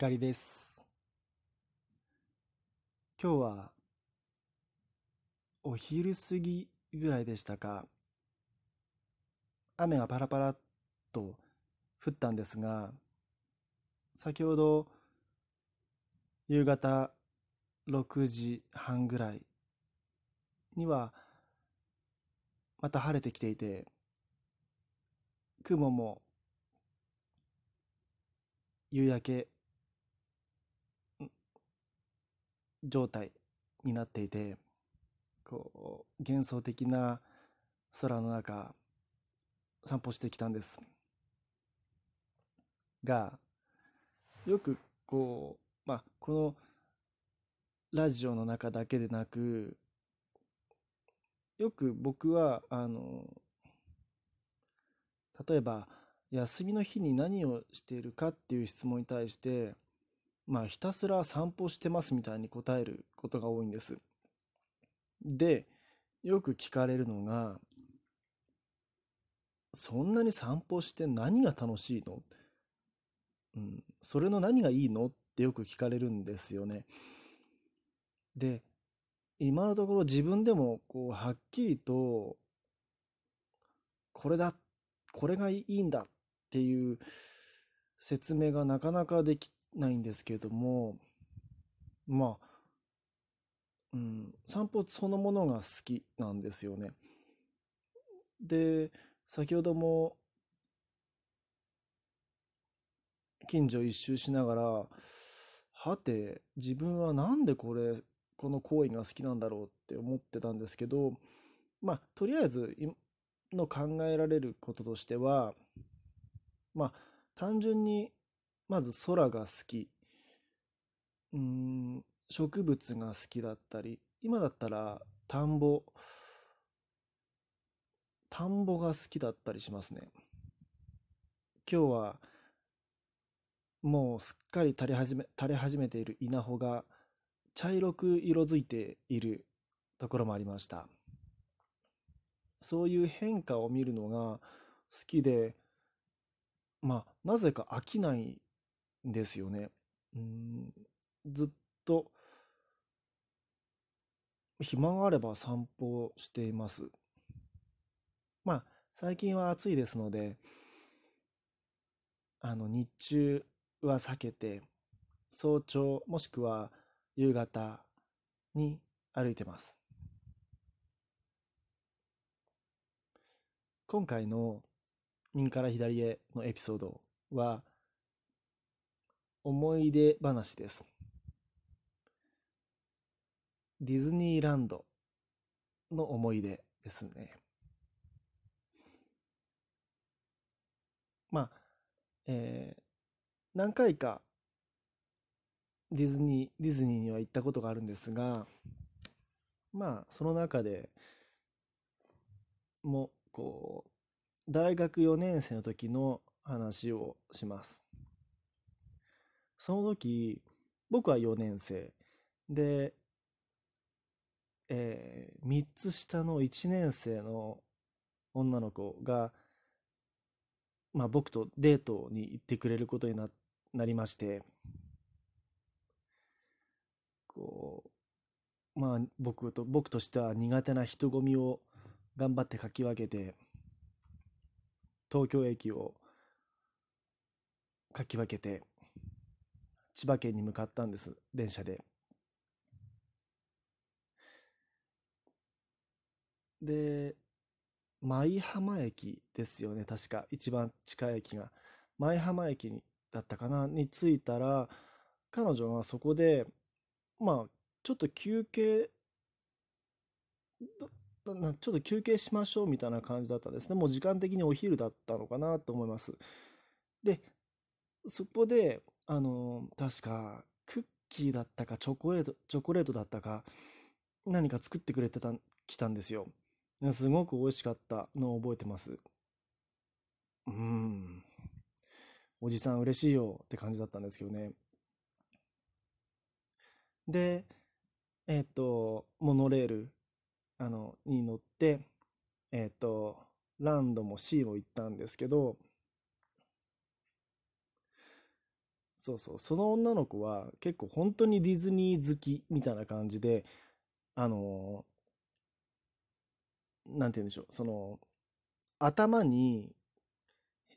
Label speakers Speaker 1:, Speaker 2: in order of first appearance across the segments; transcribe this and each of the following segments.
Speaker 1: 光です。今日はお昼過ぎぐらいでしたか、雨がパラパラっと降ったんですが、先ほど夕方6時半ぐらいにはまた晴れてきていて、雲も夕焼け状態になっていてこう幻想的な空の中散歩してきたんです。がよくこうまあこのラジオの中だけでなくよく僕はあの例えば休みの日に何をしているかっていう質問に対してまあひたすら散歩してますみたいに答えることが多いんです。で、よく聞かれるのが、そんなに散歩して何が楽しいの？うん、それの何がいいの？ってよく聞かれるんですよね。で、今のところ自分でもこうはっきりと、これだ、これがいいんだっていう説明がなかなかできないんですけれども、まあ、うん、散歩そのものが好きなんですよね。で、先ほども、近所一周しながら、はて、自分はなんでこれ、この行為が好きなんだろうって思ってたんですけど、まあ、とりあえず、の考えられることとしては、まあ、単純にまず空が好き。うん、植物が好きだったり、今だったら田んぼ、田んぼが好きだったりしますね。今日はもうすっかり垂れ始め、垂れ始めている稲穂が茶色く色づいているところもありました。そういう変化を見るのが好きで、まあ、なぜか飽きないですよね。うん、ずっと暇があれば散歩をしています。まあ、最近は暑いですので、あの、日中は避けて、早朝もしくは夕方に歩いてます。今回の右から左へのエピソードは、思い出話です。ディズニーランドの思い出ですね。まあ、えー、何回かディズニー、ディズニーには行ったことがあるんですが、まあ、その中でも、こう、大学4年生の時の話をします。その時、僕は4年生。で、えー、3つ下の1年生の女の子が、まあ僕とデートに行ってくれることにななりまして、こう、まあ僕と、僕としては苦手な人混みを頑張ってかき分けて、東京駅をかき分けて、千葉県に向かったんです、電車で。で、舞浜駅ですよね、確か。一番近い駅が。舞浜駅にだったかな？に着いたら、彼女がそこで、まあ、ちょっと休憩、ちょっと休憩しましょうみたいな感じだったんですね。もう時間的にお昼だったのかなと思います。で、そこで、あの、確か、クッキーだったか、チョコレート、チョコレートだったか、何か作ってくれてた、来たんですよ。すごく美味しかったのを覚えてます。うん。おじさん嬉しいよって感じだったんですけどね。で、えっ、と、モノレール、あの、に乗って、えっ、と、ランドも C も行ったんですけど、そうそう、その女の子は結構本当にディズニー好きみたいな感じで、あのーなんて言うんでしょう、その、頭に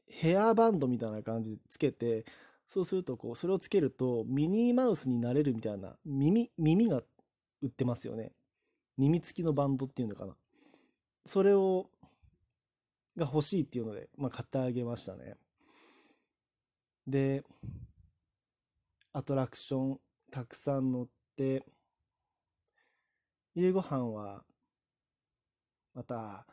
Speaker 1: ヘアバンドみたいな感じでつけて、そうするとこう、それをつけるとミニーマウスになれるみたいな耳、耳が売ってますよね。耳付きのバンドっていうのかな。それを、が欲しいっていうので、まあ、買ってあげましたね。で、アトラクションたくさん乗って、夕ご飯は、また、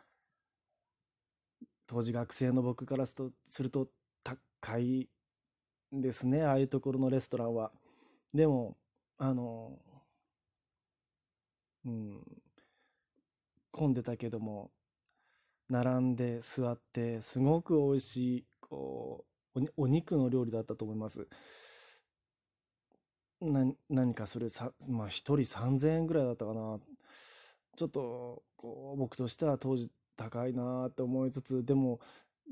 Speaker 1: 当時学生の僕からすると、高いですね、ああいうところのレストランは。でも、あの、うん、混んでたけども、並んで座って、すごく美味しい、こう、お肉の料理だったと思います。な、何かそれさ、まあ一人3000円ぐらいだったかな。ちょっと、こう、僕としては当時高いなって思いつつ、でも、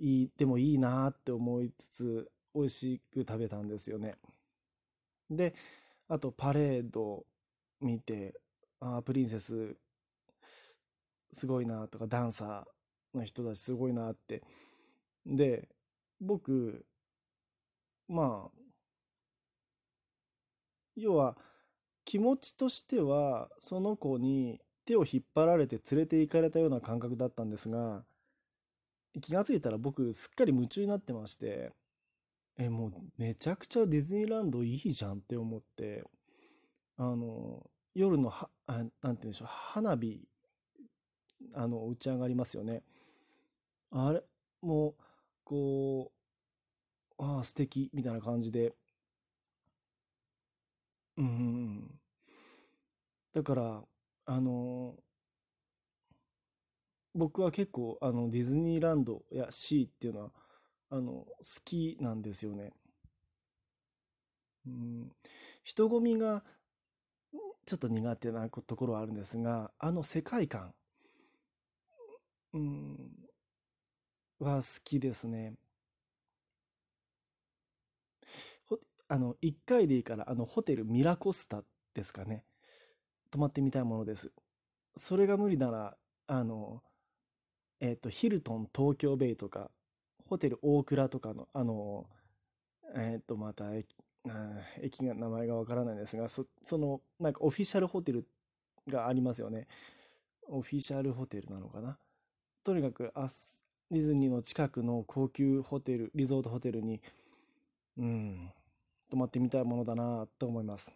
Speaker 1: いい、でもいいなって思いつつ、美味しく食べたんですよね。で、あとパレード見て、ああ、プリンセス、すごいなとか、ダンサーの人たちすごいなって。で、僕、まあ、要は、気持ちとしては、その子に手を引っ張られて連れて行かれたような感覚だったんですが、気がついたら僕すっかり夢中になってまして、え、もうめちゃくちゃディズニーランドいいじゃんって思って、あの、夜のは、あ、なんて言うんでしょう、花火、あの、打ち上がりますよね。あれ、もう、こう、ああ、素敵、みたいな感じで、うん。だから、あの僕は結構、あの、ディズニーランドやシーっていうのは、あの、好きなんですよね。うん。人混みがちょっと苦手なところはあるんですが、あの世界観、うん、は好きですね。ほ、あの、一回でいいから、あの、ホテルミラコスタですかね。泊まってみたいものです。それが無理なら、あの、えっと、ヒルトン東京ベイとか、ホテル大倉とかの、あの、えっと、また駅、が名前がわからないんですが、そ、その、なんかオフィシャルホテルがありますよね。オフィシャルホテルなのかな。とにかく、あ、ディズニーの近くの高級ホテル、リゾートホテルに、うん、泊まってみたいものだなと思います。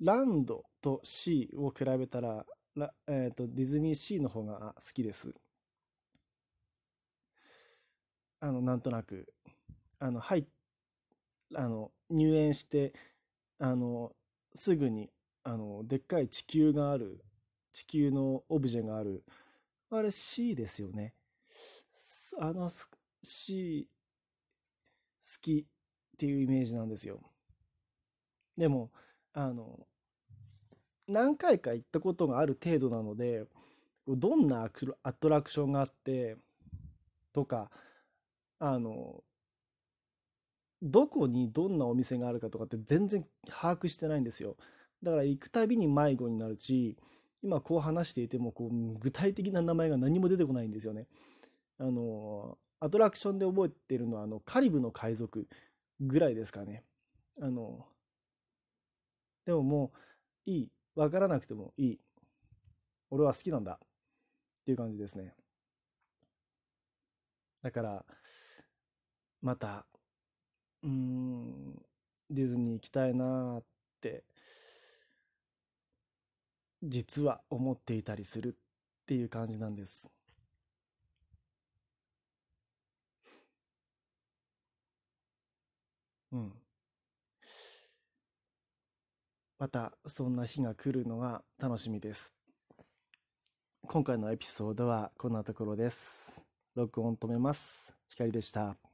Speaker 1: ランドとシーを比べたら、えっと、ディズニーシーの方が好きです。あの、なんとなく、あの、入、あの、入園して、あの、すぐに、あの、でっかい地球がある、地球のオブジェがある、あれ C ですよね。あの C、きっていうイメージなんですよ。でも、あの、何回か行ったことがある程度なので、どんなアトラクションがあって、とか、あの、どこにどんなお店があるかとかって全然把握してないんですよ。だから行くたびに迷子になるし、今こう話していてもこう具体的な名前が何も出てこないんですよね。あの、アトラクションで覚えてるのはあのカリブの海賊ぐらいですかね。あの、でももういい。わからなくてもいい。俺は好きなんだ。っていう感じですね。だから、また、うん、ディズニー行きたいなって、実は思っていたりするっていう感じなんです。うん。またそんな日が来るのが楽しみです。今回のエピソードはこんなところです。録音止めます。光でした。